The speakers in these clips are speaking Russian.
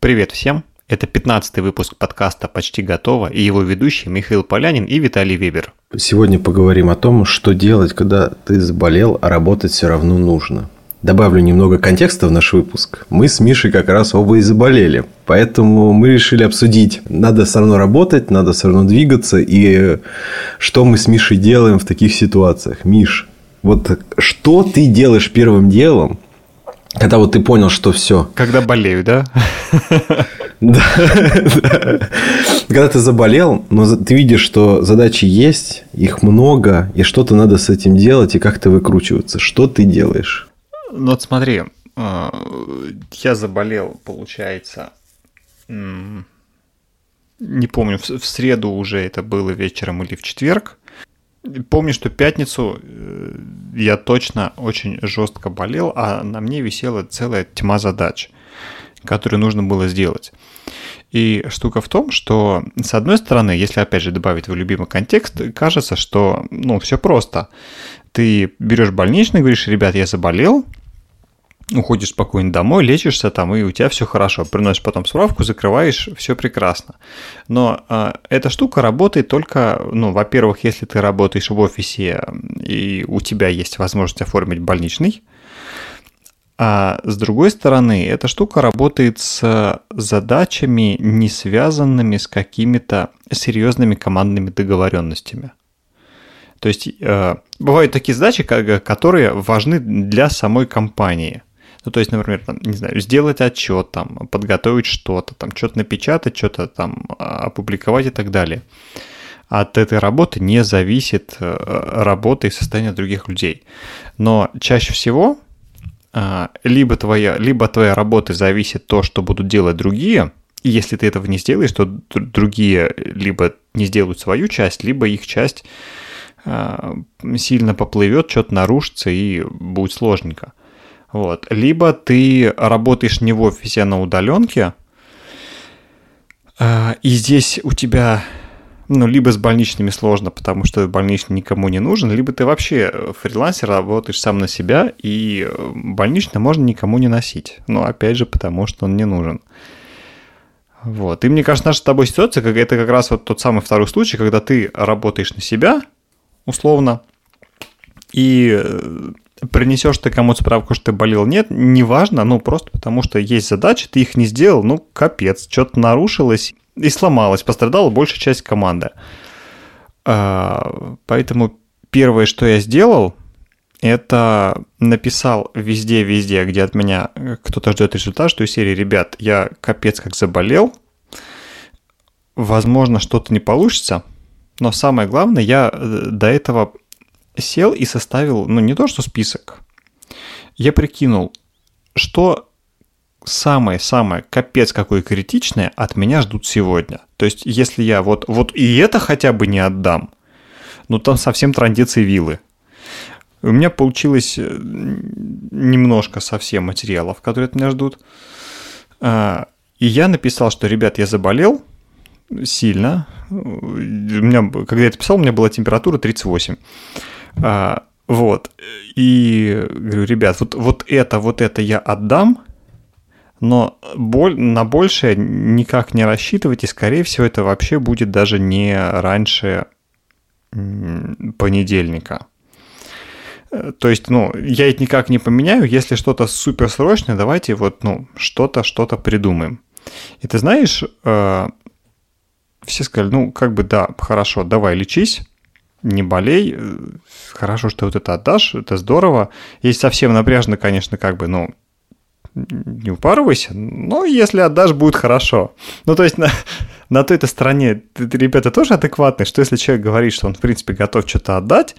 Привет всем! Это 15 выпуск подкаста «Почти готово» и его ведущие Михаил Полянин и Виталий Вебер. Сегодня поговорим о том, что делать, когда ты заболел, а работать все равно нужно. Добавлю немного контекста в наш выпуск. Мы с Мишей как раз оба и заболели. Поэтому мы решили обсудить, надо все равно работать, надо все равно двигаться. И что мы с Мишей делаем в таких ситуациях. Миш, вот что ты делаешь первым делом, когда вот ты понял, что все. Когда болею, да? Да. Когда ты заболел, но ты видишь, что задачи есть, их много, и что-то надо с этим делать, и как-то выкручиваться. Что ты делаешь? Ну вот смотри, э, я заболел, получается, не помню, в среду уже это было вечером или в четверг. Помню, что пятницу э, я точно очень жестко болел, а на мне висела целая тьма задач, которые нужно было сделать. И штука в том, что с одной стороны, если опять же добавить в любимый контекст, кажется, что ну все просто. Ты берешь больничный, говоришь, ребят, я заболел, уходишь спокойно домой, лечишься там, и у тебя все хорошо. Приносишь потом справку, закрываешь, все прекрасно. Но э, эта штука работает только, ну, во-первых, если ты работаешь в офисе, и у тебя есть возможность оформить больничный. А с другой стороны, эта штука работает с задачами, не связанными с какими-то серьезными командными договоренностями. То есть э, бывают такие задачи, которые важны для самой компании – ну, то есть, например, там, не знаю, сделать отчет, там, подготовить что-то, там, что-то напечатать, что-то там а, опубликовать и так далее. От этой работы не зависит э, работа и состояние других людей. Но чаще всего а, либо твоя, либо твоя работа зависит то, что будут делать другие, и если ты этого не сделаешь, то другие либо не сделают свою часть, либо их часть а, сильно поплывет, что-то нарушится и будет сложненько. Вот. Либо ты работаешь не в офисе, а на удаленке, а, и здесь у тебя ну, либо с больничными сложно, потому что больничный никому не нужен, либо ты вообще фрилансер, работаешь сам на себя, и больничный можно никому не носить. Но опять же, потому что он не нужен. Вот. И мне кажется, наша с тобой ситуация, это как раз вот тот самый второй случай, когда ты работаешь на себя, условно, и принесешь ты кому-то справку, что ты болел, нет, неважно, ну просто потому что есть задачи, ты их не сделал, ну капец, что-то нарушилось и сломалось, пострадала большая часть команды. А, поэтому первое, что я сделал, это написал везде-везде, где от меня кто-то ждет результат, что из серии, ребят, я капец как заболел, возможно, что-то не получится, но самое главное, я э, до этого сел и составил, ну не то что список, я прикинул, что самое-самое капец какое критичное от меня ждут сегодня. То есть, если я вот, вот и это хотя бы не отдам, ну там совсем трандецы вилы. У меня получилось э, немножко совсем материалов, которые от меня ждут. А, и я написал, что, ребят, я заболел сильно. У меня, когда я это писал, у меня была температура 38. А, вот. И говорю, ребят, вот, вот это, вот это я отдам, но боль, на большее никак не рассчитывайте. Скорее всего, это вообще будет даже не раньше понедельника. То есть, ну, я это никак не поменяю. Если что-то суперсрочное, давайте вот, ну, что-то, что-то придумаем. И ты знаешь, э, все сказали, ну, как бы, да, хорошо, давай лечись не болей, хорошо, что вот это отдашь, это здорово. Если совсем напряжно, конечно, как бы, ну, не упарывайся, но если отдашь, будет хорошо. Ну, то есть на, на той-то стороне ребята тоже адекватные, что если человек говорит, что он, в принципе, готов что-то отдать,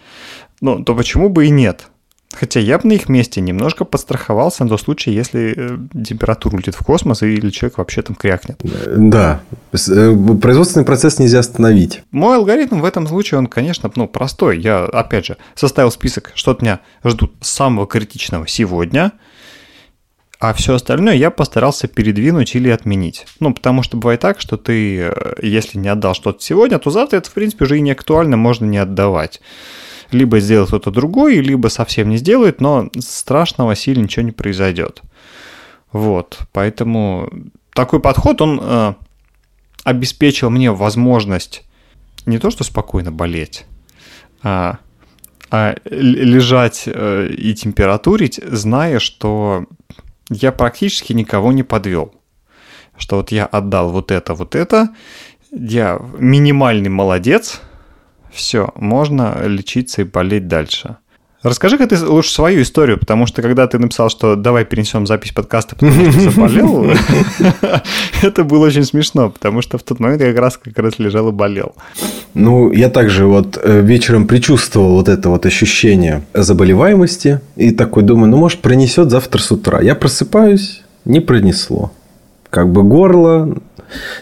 ну, то почему бы и нет? Хотя я бы на их месте немножко подстраховался на тот случай, если э, температура улетит в космос или человек вообще там крякнет. Да. Э, производственный процесс нельзя остановить. Мой алгоритм в этом случае, он, конечно, ну, простой. Я, опять же, составил список, что от меня ждут самого критичного сегодня, а все остальное я постарался передвинуть или отменить. Ну, потому что бывает так, что ты, э, если не отдал что-то сегодня, то завтра это, в принципе, уже и не актуально, можно не отдавать либо сделает кто-то другой, либо совсем не сделает, но страшного сильно ничего не произойдет. Вот, поэтому такой подход, он э, обеспечил мне возможность не то что спокойно болеть, а, а лежать э, и температурить, зная, что я практически никого не подвел. Что вот я отдал вот это, вот это, я минимальный молодец, все, можно лечиться и болеть дальше. Расскажи-ка ты лучше свою историю, потому что когда ты написал, что давай перенесем запись подкаста, потому что заболел, это было очень смешно, потому что в тот момент я как раз как раз лежал и болел. Ну, я также вот э, вечером предчувствовал вот это вот ощущение заболеваемости и такой думаю, ну, может, пронесет завтра с утра. Я просыпаюсь, не пронесло. Как бы горло,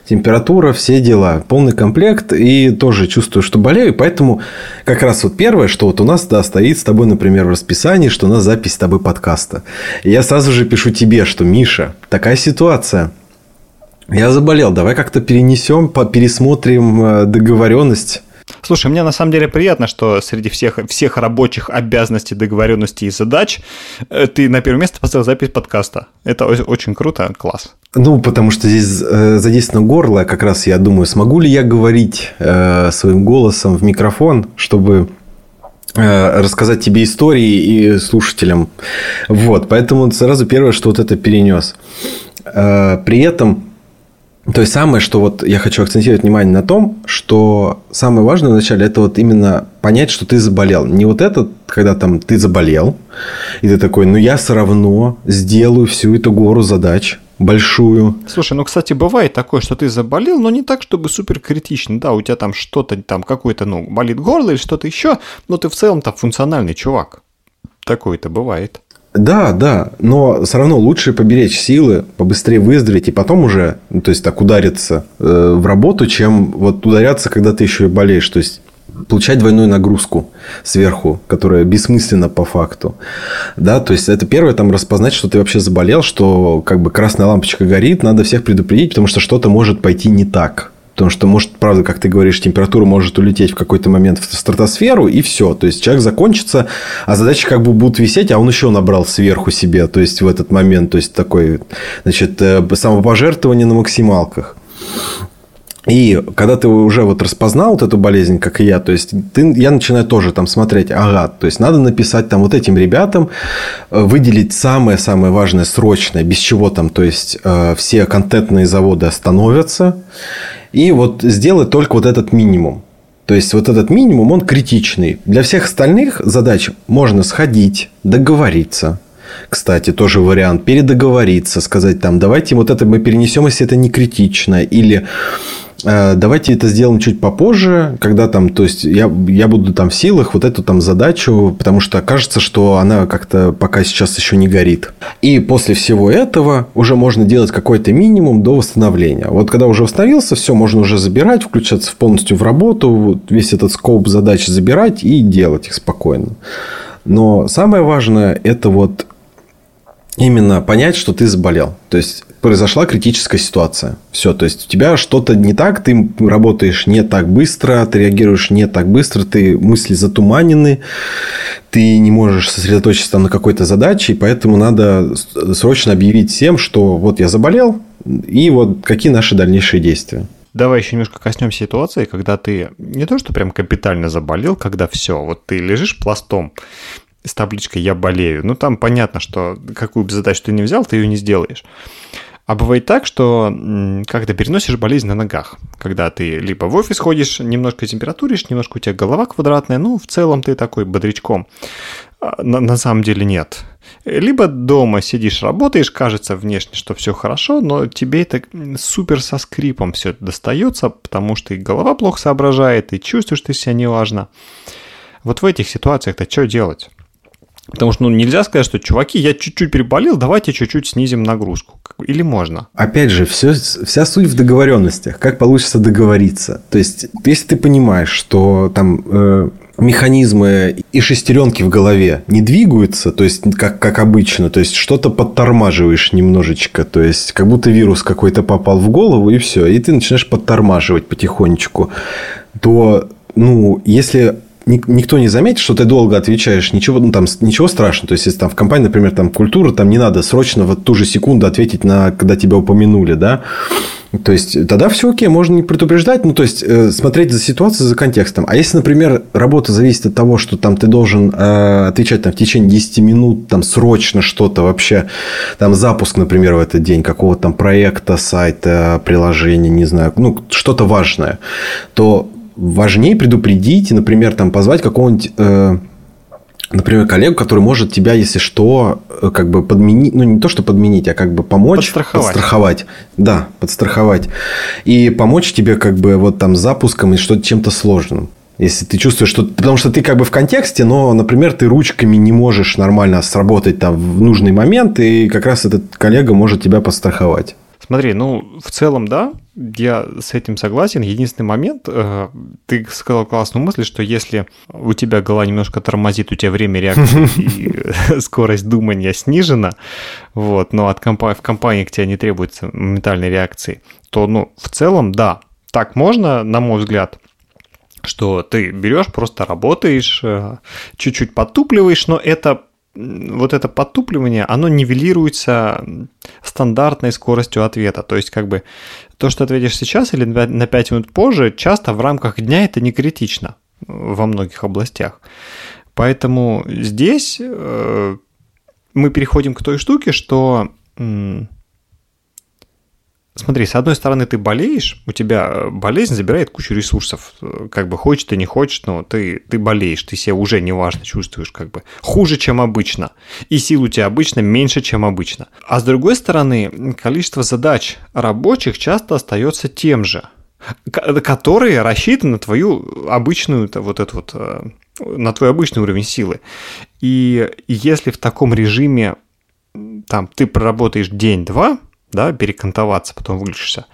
температура, все дела, полный комплект, и тоже чувствую, что болею, поэтому как раз вот первое, что вот у нас да, стоит с тобой, например, в расписании, что у нас запись с тобой подкаста. И я сразу же пишу тебе, что Миша, такая ситуация, я заболел, давай как-то перенесем, пересмотрим э, договоренность Слушай, мне на самом деле приятно, что среди всех, всех рабочих обязанностей, договоренностей и задач э, ты на первое место поставил запись подкаста. Это очень круто, класс. Ну, потому что здесь э, задействовано горло, как раз я думаю, смогу ли я говорить э, своим голосом в микрофон, чтобы э, рассказать тебе истории и слушателям. Вот, поэтому сразу первое, что вот это перенес. Э, при этом то есть самое, что вот я хочу акцентировать внимание на том, что самое важное вначале это вот именно понять, что ты заболел. Не вот это, когда там ты заболел, и ты такой, ну я все равно сделаю всю эту гору задач большую. Слушай, ну, кстати, бывает такое, что ты заболел, но не так, чтобы супер критично. Да, у тебя там что-то там, какой-то, ну, болит горло или что-то еще, но ты в целом-то функциональный чувак. Такое-то бывает. Да, да, но все равно лучше поберечь силы, побыстрее выздороветь и потом уже, ну, то есть так удариться э, в работу, чем вот ударяться, когда ты еще и болеешь. То есть получать двойную нагрузку сверху, которая бессмысленна по факту. Да, то есть это первое, там распознать, что ты вообще заболел, что как бы красная лампочка горит, надо всех предупредить, потому что что-то может пойти не так. Потому что, может, правда, как ты говоришь, температура может улететь в какой-то момент в стратосферу, и все. То есть, человек закончится, а задачи как бы будут висеть, а он еще набрал сверху себе, то есть, в этот момент. То есть, такой, значит, э, самопожертвование на максималках. И когда ты уже вот распознал вот эту болезнь, как и я, то есть ты, я начинаю тоже там смотреть, ага, то есть надо написать там вот этим ребятам, э, выделить самое-самое важное, срочное, без чего там, то есть э, все контентные заводы остановятся, и вот сделать только вот этот минимум. То есть, вот этот минимум, он критичный. Для всех остальных задач можно сходить, договориться. Кстати, тоже вариант. Передоговориться, сказать там, давайте вот это мы перенесем, если это не критично. Или давайте это сделаем чуть попозже, когда там, то есть я, я буду там в силах вот эту там задачу, потому что кажется, что она как-то пока сейчас еще не горит. И после всего этого уже можно делать какой-то минимум до восстановления. Вот когда уже восстановился, все, можно уже забирать, включаться полностью в работу, вот весь этот скоп задач забирать и делать их спокойно. Но самое важное это вот именно понять, что ты заболел. То есть произошла критическая ситуация. Все, то есть у тебя что-то не так, ты работаешь не так быстро, ты реагируешь не так быстро, ты мысли затуманены, ты не можешь сосредоточиться на какой-то задаче, и поэтому надо срочно объявить всем, что вот я заболел, и вот какие наши дальнейшие действия. Давай еще немножко коснемся ситуации, когда ты не то, что прям капитально заболел, когда все, вот ты лежишь пластом, с табличкой «Я болею». Ну, там понятно, что какую бы задачу ты не взял, ты ее не сделаешь. А бывает так, что когда переносишь болезнь на ногах, когда ты либо в офис ходишь, немножко температуришь, немножко у тебя голова квадратная, ну, в целом ты такой бодрячком. А, на, на самом деле нет. Либо дома сидишь, работаешь, кажется внешне, что все хорошо, но тебе это супер со скрипом все достается, потому что и голова плохо соображает, и чувствуешь ты себя неважно. Вот в этих ситуациях-то что делать? Потому что ну, нельзя сказать, что, чуваки, я чуть-чуть переболел, давайте чуть-чуть снизим нагрузку. Или можно? Опять же, все, вся суть в договоренностях. Как получится договориться. То есть, если ты понимаешь, что там э, механизмы и шестеренки в голове не двигаются, то есть, как, как обычно, то есть, что-то подтормаживаешь немножечко, то есть, как будто вирус какой-то попал в голову, и все, и ты начинаешь подтормаживать потихонечку, то, ну, если никто не заметит, что ты долго отвечаешь, ничего, ну, там, ничего страшного. То есть, если там в компании, например, там культура, там не надо срочно в ту же секунду ответить на, когда тебя упомянули, да. То есть, тогда все окей, можно не предупреждать, ну, то есть, э, смотреть за ситуацией, за контекстом. А если, например, работа зависит от того, что там ты должен э, отвечать там, в течение 10 минут, там, срочно что-то вообще, там, запуск, например, в этот день какого-то там проекта, сайта, приложения, не знаю, ну, что-то важное, то важнее предупредить, например, там, позвать какого-нибудь... Э, например, коллегу, который может тебя, если что, э, как бы подменить, ну не то, что подменить, а как бы помочь. Подстраховать. Подстраховать. Да, подстраховать. И помочь тебе как бы вот там запуском и что-то чем-то сложным. Если ты чувствуешь, что... Потому что ты как бы в контексте, но, например, ты ручками не можешь нормально сработать там в нужный момент, и как раз этот коллега может тебя подстраховать. Смотри, ну, в целом, да, я с этим согласен. Единственный момент, э, ты сказал классную мысль, что если у тебя голова немножко тормозит, у тебя время реакции и скорость думания снижена, вот, но от компа- в компании к тебе не требуется моментальной реакции, то, ну, в целом, да, так можно, на мой взгляд, что ты берешь, просто работаешь, э, чуть-чуть подтупливаешь, но это вот это подтупливание, оно нивелируется стандартной скоростью ответа. То есть, как бы, то, что ответишь сейчас или на 5 минут позже, часто в рамках дня это не критично во многих областях. Поэтому здесь э, мы переходим к той штуке, что Смотри, с одной стороны, ты болеешь, у тебя э, болезнь забирает кучу ресурсов. Как бы хочешь ты, не хочешь, но ты, ты болеешь, ты себя уже неважно чувствуешь, как бы хуже, чем обычно. И сил у тебя обычно меньше, чем обычно. А с другой стороны, количество задач рабочих часто остается тем же которые рассчитаны на твою обычную, вот эту вот, э, на твой обычный уровень силы. И если в таком режиме там ты проработаешь день-два, да, перекантоваться, потом выключишься.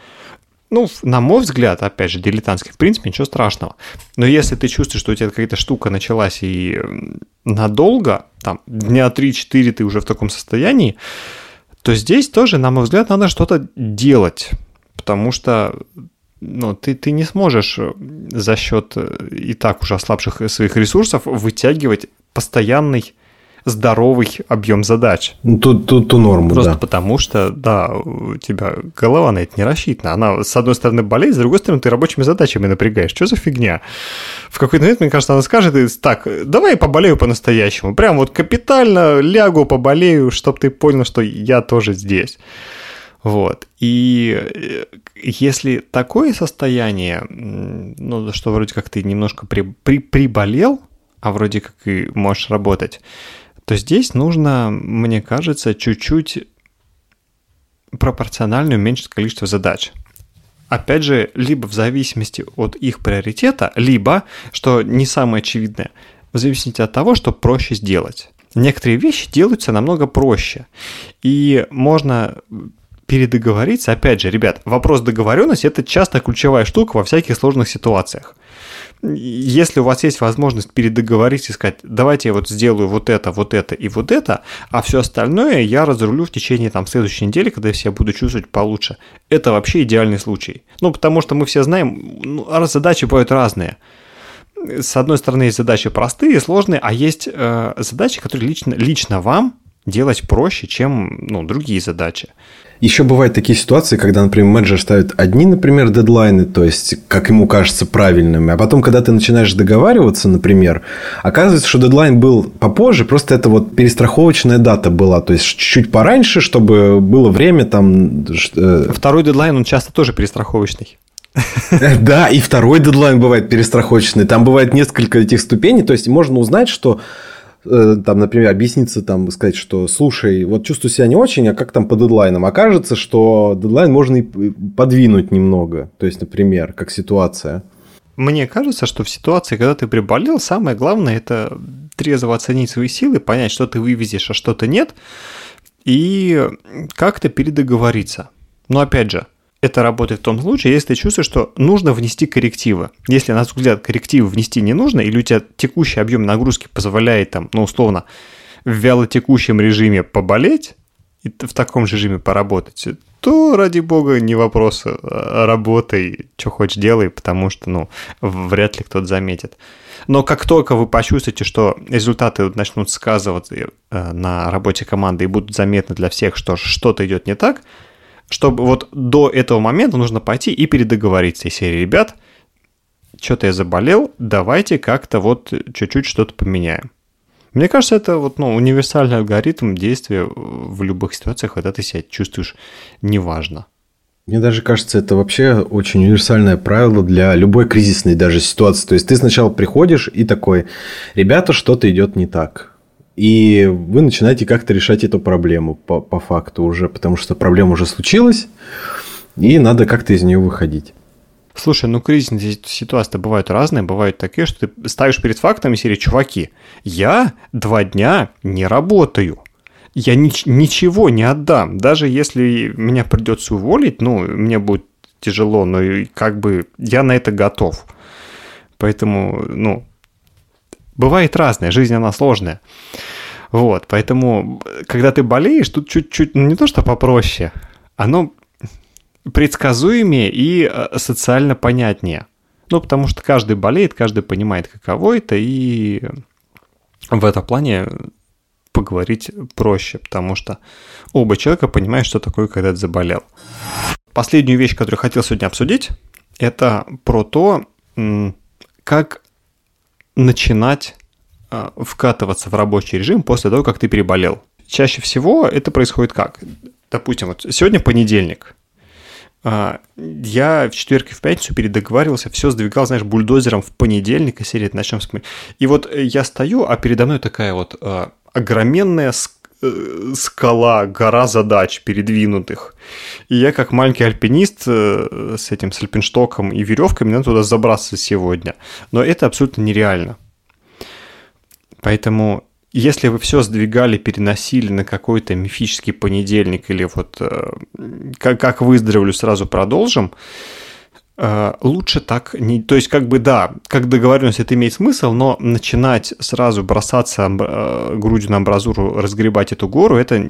Ну, на мой взгляд, опять же, дилетантский, в принципе, ничего страшного. Но если ты чувствуешь, что у тебя какая-то штука началась и надолго, там, дня 3-4 ты уже в таком состоянии, то здесь тоже, на мой взгляд, надо что-то делать. Потому что ну, ты, ты не сможешь за счет и так уже ослабших своих ресурсов вытягивать постоянный здоровый объем задач. Ну, ту, ту, ту норму, Просто да. потому что, да, у тебя голова на это не рассчитана. Она, с одной стороны, болеет, с другой стороны, ты рабочими задачами напрягаешь. Что за фигня? В какой-то момент, мне кажется, она скажет, так, давай я поболею по-настоящему. Прям вот капитально лягу, поболею, чтобы ты понял, что я тоже здесь. Вот. И э, если такое состояние, ну, что вроде как ты немножко при, при, приболел, а вроде как и можешь работать, то здесь нужно, мне кажется, чуть-чуть пропорционально уменьшить количество задач. Опять же, либо в зависимости от их приоритета, либо, что не самое очевидное, в зависимости от того, что проще сделать. Некоторые вещи делаются намного проще. И можно передоговориться. Опять же, ребят, вопрос договоренности – это часто ключевая штука во всяких сложных ситуациях если у вас есть возможность передоговорить и сказать, давайте я вот сделаю вот это, вот это и вот это, а все остальное я разрулю в течение там следующей недели, когда я себя буду чувствовать получше. Это вообще идеальный случай. Ну, потому что мы все знаем, ну, задачи бывают разные. С одной стороны, есть задачи простые, сложные, а есть э, задачи, которые лично, лично вам делать проще, чем ну, другие задачи. Еще бывают такие ситуации, когда, например, менеджер ставит одни, например, дедлайны, то есть, как ему кажется, правильными, а потом, когда ты начинаешь договариваться, например, оказывается, что дедлайн был попозже, просто это вот перестраховочная дата была, то есть, чуть-чуть пораньше, чтобы было время там... Э, Второй дедлайн, он часто тоже перестраховочный. Да, и второй дедлайн бывает перестраховочный. Там бывает несколько этих ступеней, то есть, можно узнать, что Э, там, например, объясниться, там, сказать, что, слушай, вот чувствую себя не очень, а как там по дедлайнам? Окажется, что дедлайн можно и подвинуть немного. То есть, например, как ситуация. Мне кажется, что в ситуации, когда ты приболел, самое главное – это трезво оценить свои силы, понять, что ты вывезешь, а что-то нет, и как-то передоговориться. Но опять же, это работает в том случае, если ты чувствуешь, что нужно внести коррективы. Если, на взгляд, коррективы внести не нужно, или у тебя текущий объем нагрузки позволяет, там, ну, условно, в вялотекущем режиме поболеть, и в таком же режиме поработать, то, ради бога, не вопрос, а работай, что хочешь делай, потому что, ну, вряд ли кто-то заметит. Но как только вы почувствуете, что результаты начнут сказываться э, на работе команды и будут заметны для всех, что что-то идет не так, чтобы вот до этого момента нужно пойти и передоговориться из серии ребят, что-то я заболел, давайте как-то вот чуть-чуть что-то поменяем. Мне кажется, это вот, ну, универсальный алгоритм действия в любых ситуациях, когда ты себя чувствуешь неважно. Мне даже кажется, это вообще очень универсальное правило для любой кризисной даже ситуации. То есть ты сначала приходишь и такой, ребята, что-то идет не так. И вы начинаете как-то решать эту проблему по, по факту уже, потому что проблема уже случилась, и надо как-то из нее выходить. Слушай, ну кризисные ситуации бывают разные, бывают такие, что ты ставишь перед фактами серии, чуваки, я два дня не работаю. Я ни- ничего не отдам. Даже если меня придется уволить, ну, мне будет тяжело, но как бы я на это готов. Поэтому, ну, бывает разное, жизнь она сложная. Вот, поэтому, когда ты болеешь, тут чуть-чуть, ну, не то что попроще, оно предсказуемее и э, социально понятнее. Ну, потому что каждый болеет, каждый понимает, каково это, и в этом плане поговорить проще, потому что оба человека понимают, что такое, когда ты заболел. Последнюю вещь, которую хотел сегодня обсудить, это про то, как начинать вкатываться в рабочий режим после того, как ты переболел. Чаще всего это происходит как? Допустим, вот сегодня понедельник – а, я в четверг и в пятницу передоговаривался, все сдвигал, знаешь, бульдозером в понедельник, и серия начнем с И вот э, я стою, а передо мной такая вот а, огроменная э, скала, гора задач передвинутых. И я, как маленький альпинист э, с этим, с альпинштоком и веревками, надо туда забраться сегодня. Но это абсолютно нереально. Поэтому если вы все сдвигали, переносили на какой-то мифический понедельник или вот э, как, как выздоровлю, сразу продолжим, э, лучше так не... То есть, как бы, да, как договоренность это имеет смысл, но начинать сразу бросаться э, грудью на амбразуру, разгребать эту гору, это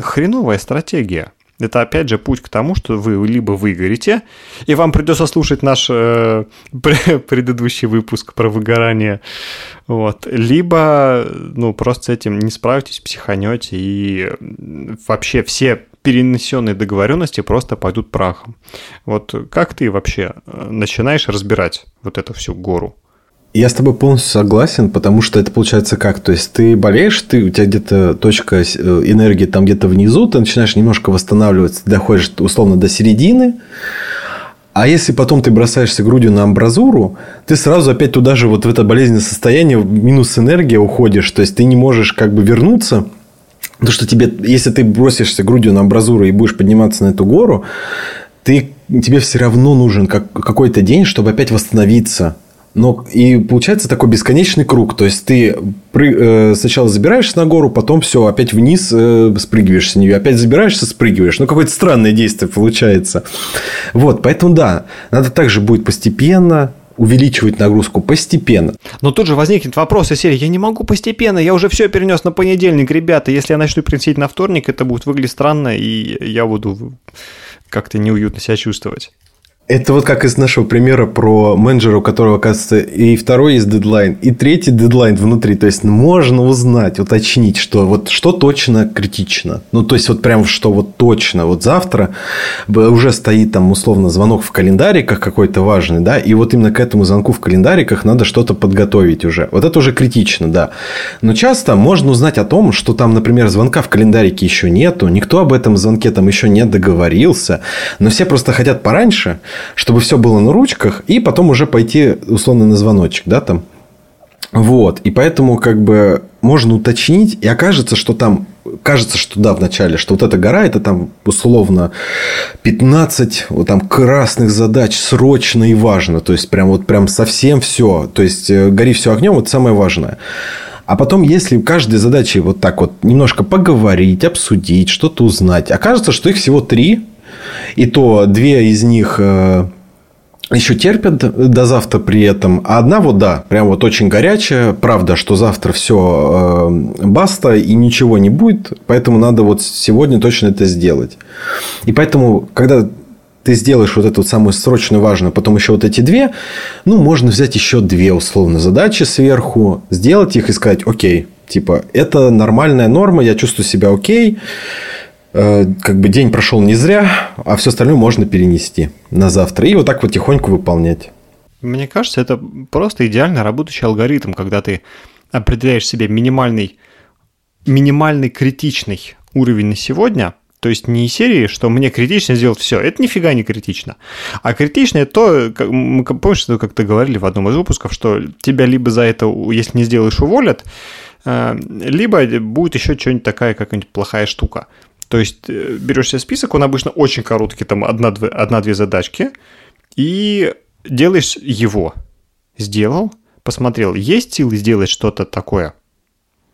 хреновая стратегия. Это опять же путь к тому, что вы либо выгорите, и вам придется слушать наш э, предыдущий выпуск про выгорание, вот, либо ну, просто с этим не справитесь, психанете, и вообще все перенесенные договоренности просто пойдут прахом. Вот как ты вообще э, начинаешь разбирать вот эту всю гору? Я с тобой полностью согласен, потому что это получается как? То есть ты болеешь, ты, у тебя где-то точка э, энергии там где-то внизу, ты начинаешь немножко восстанавливаться, доходишь условно до середины, а если потом ты бросаешься грудью на амбразуру, ты сразу опять туда же вот в это болезненное состояние, минус энергия уходишь, то есть ты не можешь как бы вернуться, Потому что тебе, если ты бросишься грудью на амбразуру и будешь подниматься на эту гору, ты, тебе все равно нужен как, какой-то день, чтобы опять восстановиться. Но и получается такой бесконечный круг. То есть ты пры, э, сначала забираешься на гору, потом все, опять вниз э, спрыгиваешь с нее, опять забираешься, спрыгиваешь. Ну, какое-то странное действие получается. Вот, поэтому да, надо также будет постепенно увеличивать нагрузку постепенно. Но тут же возникнет вопрос из серии, я не могу постепенно, я уже все перенес на понедельник, ребята, если я начну приносить на вторник, это будет выглядеть странно, и я буду как-то неуютно себя чувствовать. Это вот как из нашего примера про менеджера, у которого, оказывается, и второй есть дедлайн, и третий дедлайн внутри. То есть, можно узнать, уточнить, что вот что точно критично. Ну, то есть, вот прям что вот точно. Вот завтра уже стоит там условно звонок в календариках какой-то важный, да, и вот именно к этому звонку в календариках надо что-то подготовить уже. Вот это уже критично, да. Но часто можно узнать о том, что там, например, звонка в календарике еще нету, никто об этом звонке там еще не договорился, но все просто хотят пораньше – чтобы все было на ручках, и потом уже пойти условно на звоночек, да, там. Вот, и поэтому как бы можно уточнить, и окажется, что там, кажется, что да, в начале, что вот эта гора, это там условно 15 вот там красных задач срочно и важно, то есть прям вот прям совсем все, то есть э, гори все огнем, вот самое важное. А потом, если каждой задачей вот так вот немножко поговорить, обсудить, что-то узнать, окажется, что их всего три, и то две из них э, еще терпят до завтра при этом. А одна вот, да, прям вот очень горячая. Правда, что завтра все э, баста и ничего не будет. Поэтому надо вот сегодня точно это сделать. И поэтому, когда ты сделаешь вот эту самую срочную важную, потом еще вот эти две, ну, можно взять еще две условно задачи сверху, сделать их и сказать, окей, типа, это нормальная норма, я чувствую себя окей, Э, как бы день прошел не зря, а все остальное можно перенести на завтра. И вот так вот тихонько выполнять. Мне кажется, это просто идеально работающий алгоритм, когда ты определяешь себе минимальный, минимальный критичный уровень на сегодня, то есть не серии, что мне критично сделать все. Это нифига не критично. А критично это то, помнишь, что как-то говорили в одном из выпусков, что тебя либо за это, если не сделаешь, уволят, э, либо будет еще что-нибудь такая какая-нибудь плохая штука. То есть э, берешь себе список, он обычно очень короткий, там одна-две одна, задачки, и делаешь его. Сделал, посмотрел, есть силы сделать что-то такое,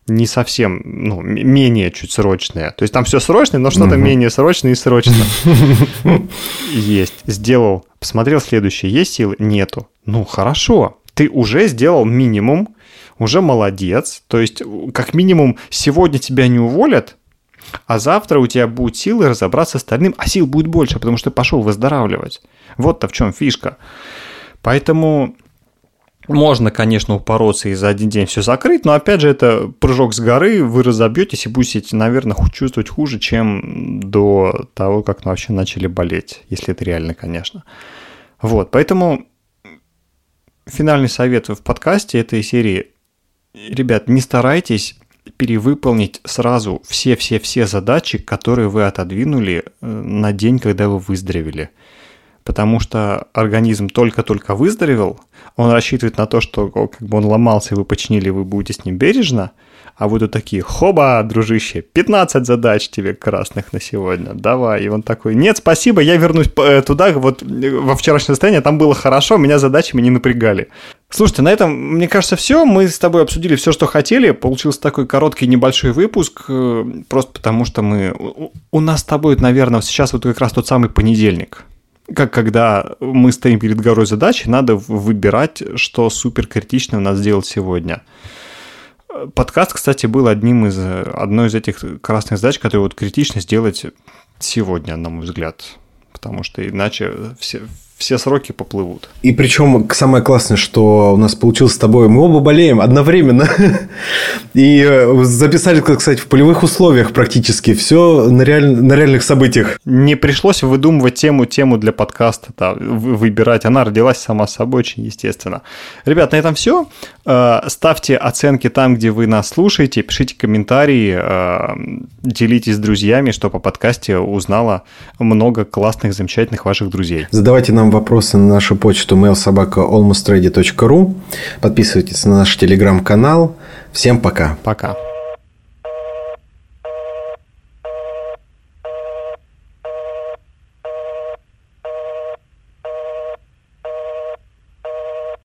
не совсем, ну, менее чуть срочное. То есть там все срочное, но что-то угу. менее срочное и срочно. Есть. Сделал. Посмотрел следующее. Есть силы? Нету. Ну, хорошо. Ты уже сделал минимум, уже молодец. То есть, как минимум, сегодня тебя не уволят, а завтра у тебя будут силы разобраться с остальным, а сил будет больше, потому что пошел выздоравливать. Вот-то в чем фишка. Поэтому можно, конечно, упороться и за один день все закрыть, но опять же это прыжок с горы, вы разобьетесь и будете, наверное, чувствовать хуже, чем до того, как вообще начали болеть, если это реально, конечно. Вот, поэтому финальный совет в подкасте этой серии. Ребят, не старайтесь перевыполнить сразу все-все-все задачи, которые вы отодвинули э, на день, когда вы выздоровели. Потому что организм только-только выздоровел, он рассчитывает на то, что как бы он ломался, вы починили, вы будете с ним бережно – а вы тут такие, хоба, дружище, 15 задач тебе красных на сегодня, давай. И он такой, нет, спасибо, я вернусь э, туда, вот э, во вчерашнее состояние, там было хорошо, меня задачами не напрягали. Слушайте, на этом, мне кажется, все. Мы с тобой обсудили все, что хотели. Получился такой короткий небольшой выпуск, э, просто потому что мы... У нас с тобой, наверное, сейчас вот как раз тот самый понедельник как когда мы стоим перед горой задач, надо выбирать, что супер критично у нас сделать сегодня. Подкаст, кстати, был одним из одной из этих красных задач, которые вот критично сделать сегодня, на мой взгляд. Потому что иначе все, все сроки поплывут. И причем самое классное, что у нас получилось с тобой, мы оба болеем одновременно. И э, записали, кстати, в полевых условиях практически все на, реаль... на реальных событиях. Не пришлось выдумывать тему, тему для подкаста, да, выбирать. Она родилась сама собой очень естественно. Ребят, на этом все. Э, ставьте оценки там, где вы нас слушаете, пишите комментарии, э, делитесь с друзьями, чтобы по подкасте узнала много классных, замечательных ваших друзей. Задавайте нам вопросы на нашу почту mailsobaka.almostready.ru. Подписывайтесь на наш телеграм-канал. Всем пока. Пока.